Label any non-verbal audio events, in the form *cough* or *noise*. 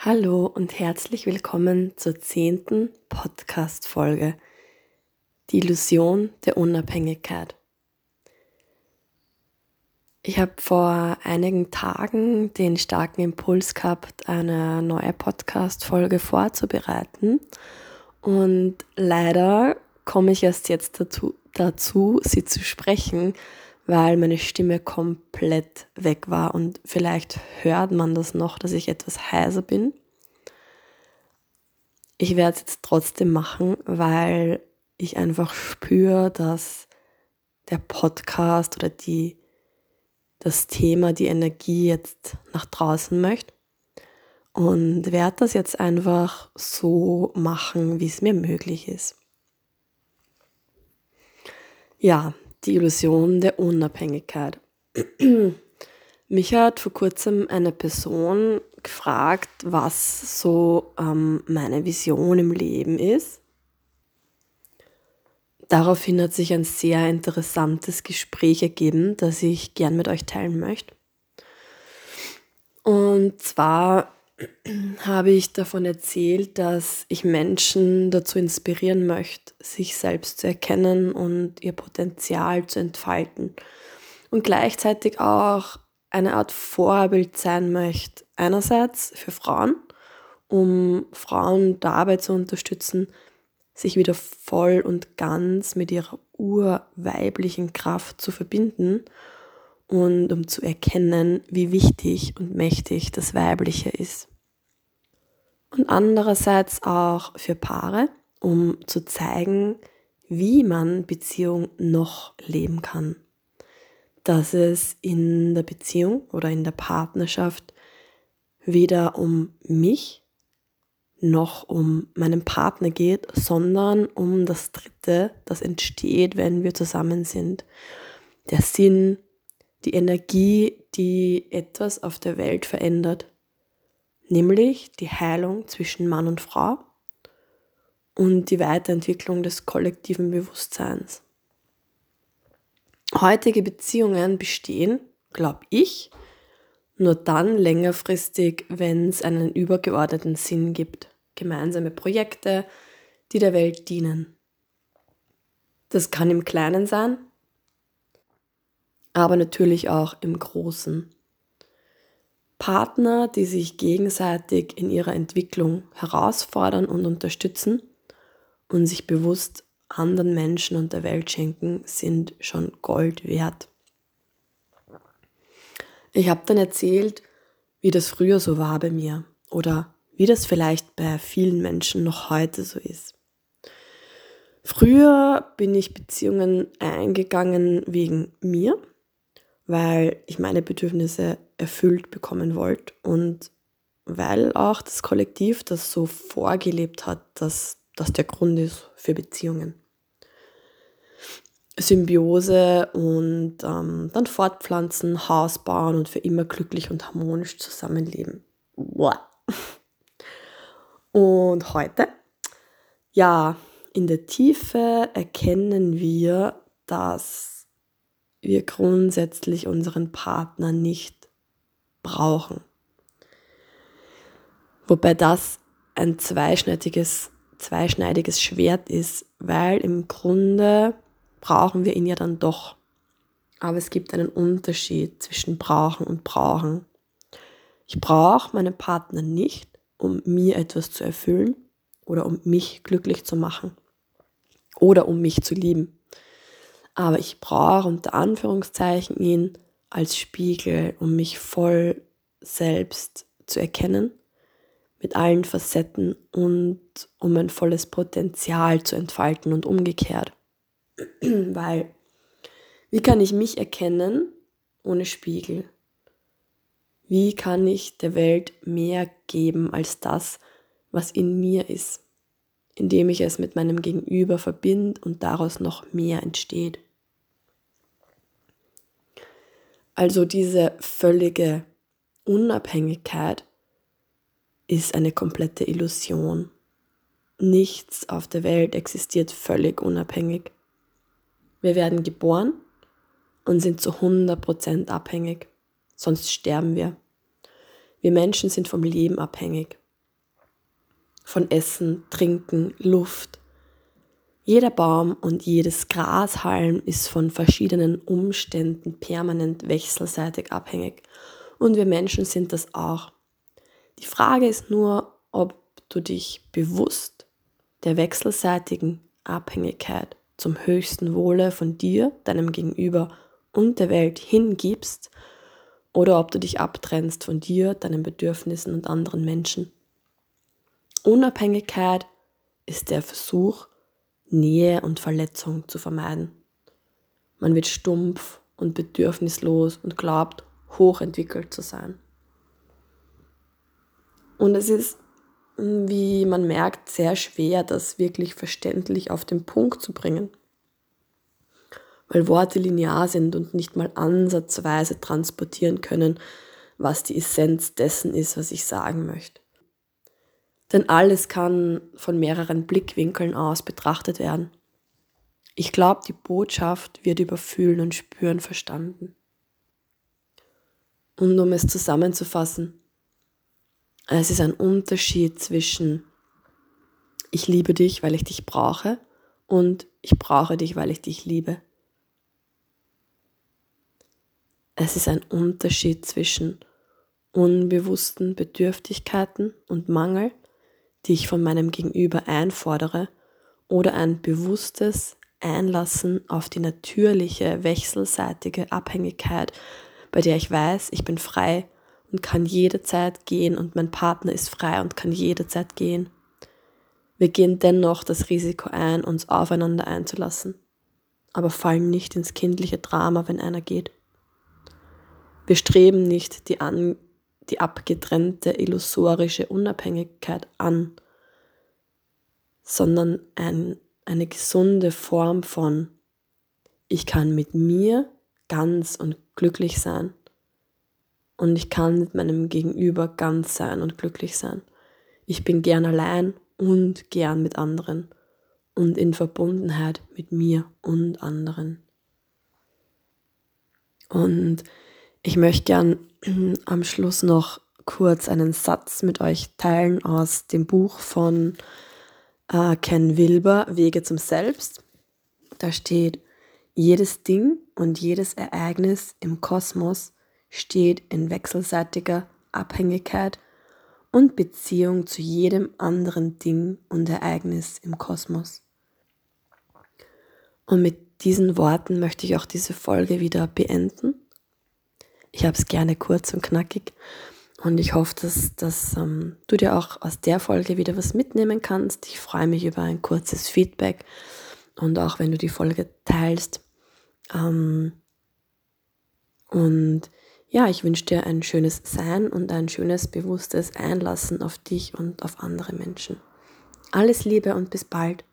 Hallo und herzlich willkommen zur zehnten Podcast-Folge. Die Illusion der Unabhängigkeit. Ich habe vor einigen Tagen den starken Impuls gehabt, eine neue Podcast-Folge vorzubereiten. Und leider komme ich erst jetzt dazu, dazu, sie zu sprechen, weil meine Stimme komplett weg war und vielleicht hört man das noch, dass ich etwas heiser bin. Ich werde es jetzt trotzdem machen, weil ich einfach spüre, dass der Podcast oder die, das Thema, die Energie jetzt nach draußen möchte. Und werde das jetzt einfach so machen, wie es mir möglich ist. Ja, die Illusion der Unabhängigkeit. *clears throat* Mich hat vor kurzem eine Person gefragt, was so ähm, meine Vision im Leben ist. Daraufhin hat sich ein sehr interessantes Gespräch ergeben, das ich gern mit euch teilen möchte. Und zwar habe ich davon erzählt, dass ich Menschen dazu inspirieren möchte, sich selbst zu erkennen und ihr Potenzial zu entfalten. Und gleichzeitig auch eine Art Vorbild sein möchte. Einerseits für Frauen, um Frauen dabei zu unterstützen, sich wieder voll und ganz mit ihrer urweiblichen Kraft zu verbinden und um zu erkennen, wie wichtig und mächtig das Weibliche ist. Und andererseits auch für Paare, um zu zeigen, wie man Beziehung noch leben kann. Dass es in der Beziehung oder in der Partnerschaft weder um mich noch um meinen Partner geht, sondern um das Dritte, das entsteht, wenn wir zusammen sind. Der Sinn, die Energie, die etwas auf der Welt verändert, nämlich die Heilung zwischen Mann und Frau und die Weiterentwicklung des kollektiven Bewusstseins. Heutige Beziehungen bestehen, glaube ich, nur dann längerfristig, wenn es einen übergeordneten Sinn gibt, gemeinsame Projekte, die der Welt dienen. Das kann im Kleinen sein, aber natürlich auch im Großen. Partner, die sich gegenseitig in ihrer Entwicklung herausfordern und unterstützen und sich bewusst anderen Menschen und der Welt schenken, sind schon Gold wert. Ich habe dann erzählt, wie das früher so war bei mir oder wie das vielleicht bei vielen Menschen noch heute so ist. Früher bin ich Beziehungen eingegangen wegen mir, weil ich meine Bedürfnisse erfüllt bekommen wollte und weil auch das Kollektiv das so vorgelebt hat, dass das der Grund ist für Beziehungen. Symbiose und ähm, dann fortpflanzen, Haus bauen und für immer glücklich und harmonisch zusammenleben. Boah. Und heute, ja, in der Tiefe erkennen wir, dass wir grundsätzlich unseren Partner nicht brauchen. Wobei das ein zweischneidiges, zweischneidiges Schwert ist, weil im Grunde brauchen wir ihn ja dann doch. Aber es gibt einen Unterschied zwischen brauchen und brauchen. Ich brauche meinen Partner nicht, um mir etwas zu erfüllen oder um mich glücklich zu machen oder um mich zu lieben. Aber ich brauche unter Anführungszeichen ihn als Spiegel, um mich voll selbst zu erkennen, mit allen Facetten und um mein volles Potenzial zu entfalten und umgekehrt. *clears throat* Weil, wie kann ich mich erkennen ohne Spiegel? Wie kann ich der Welt mehr geben als das, was in mir ist, indem ich es mit meinem Gegenüber verbinde und daraus noch mehr entsteht? Also diese völlige Unabhängigkeit ist eine komplette Illusion. Nichts auf der Welt existiert völlig unabhängig. Wir werden geboren und sind zu 100% abhängig, sonst sterben wir. Wir Menschen sind vom Leben abhängig. von Essen, Trinken, Luft. Jeder Baum und jedes Grashalm ist von verschiedenen Umständen permanent wechselseitig abhängig. Und wir Menschen sind das auch. Die Frage ist nur, ob du dich bewusst der wechselseitigen Abhängigkeit zum höchsten Wohle von dir, deinem Gegenüber und der Welt hingibst oder ob du dich abtrennst von dir, deinen Bedürfnissen und anderen Menschen. Unabhängigkeit ist der Versuch, Nähe und Verletzung zu vermeiden. Man wird stumpf und bedürfnislos und glaubt, hochentwickelt zu sein. Und es ist, wie man merkt, sehr schwer, das wirklich verständlich auf den Punkt zu bringen. Weil Worte linear sind und nicht mal ansatzweise transportieren können, was die Essenz dessen ist, was ich sagen möchte. Denn alles kann von mehreren Blickwinkeln aus betrachtet werden. Ich glaube, die Botschaft wird über Fühlen und Spüren verstanden. Und um es zusammenzufassen, es ist ein Unterschied zwischen ich liebe dich, weil ich dich brauche und ich brauche dich, weil ich dich liebe. Es ist ein Unterschied zwischen unbewussten Bedürftigkeiten und Mangel, die ich von meinem Gegenüber einfordere, oder ein bewusstes Einlassen auf die natürliche wechselseitige Abhängigkeit, bei der ich weiß, ich bin frei und kann jederzeit gehen und mein Partner ist frei und kann jederzeit gehen. Wir gehen dennoch das Risiko ein, uns aufeinander einzulassen, aber fallen nicht ins kindliche Drama, wenn einer geht. Wir streben nicht die, an, die abgetrennte illusorische Unabhängigkeit an, sondern ein, eine gesunde Form von ich kann mit mir ganz und glücklich sein und ich kann mit meinem Gegenüber ganz sein und glücklich sein. Ich bin gern allein und gern mit anderen und in Verbundenheit mit mir und anderen. Und ich möchte gern *clears throat* am Schluss noch kurz einen Satz mit euch teilen aus dem Buch von äh, Ken Wilber, Wege zum Selbst. Da steht, jedes Ding und jedes Ereignis im Kosmos steht in wechselseitiger Abhängigkeit und Beziehung zu jedem anderen Ding und Ereignis im Kosmos. Und mit diesen Worten möchte ich auch diese Folge wieder beenden. Ich habe es gerne kurz und knackig und ich hoffe, dass, dass ähm, du dir auch aus der Folge wieder was mitnehmen kannst. Ich freue mich über ein kurzes Feedback und auch wenn du die Folge teilst. Ähm, und ja, ich wünsche dir ein schönes Sein und ein schönes, bewusstes Einlassen auf dich und auf andere Menschen. Alles Liebe und bis bald.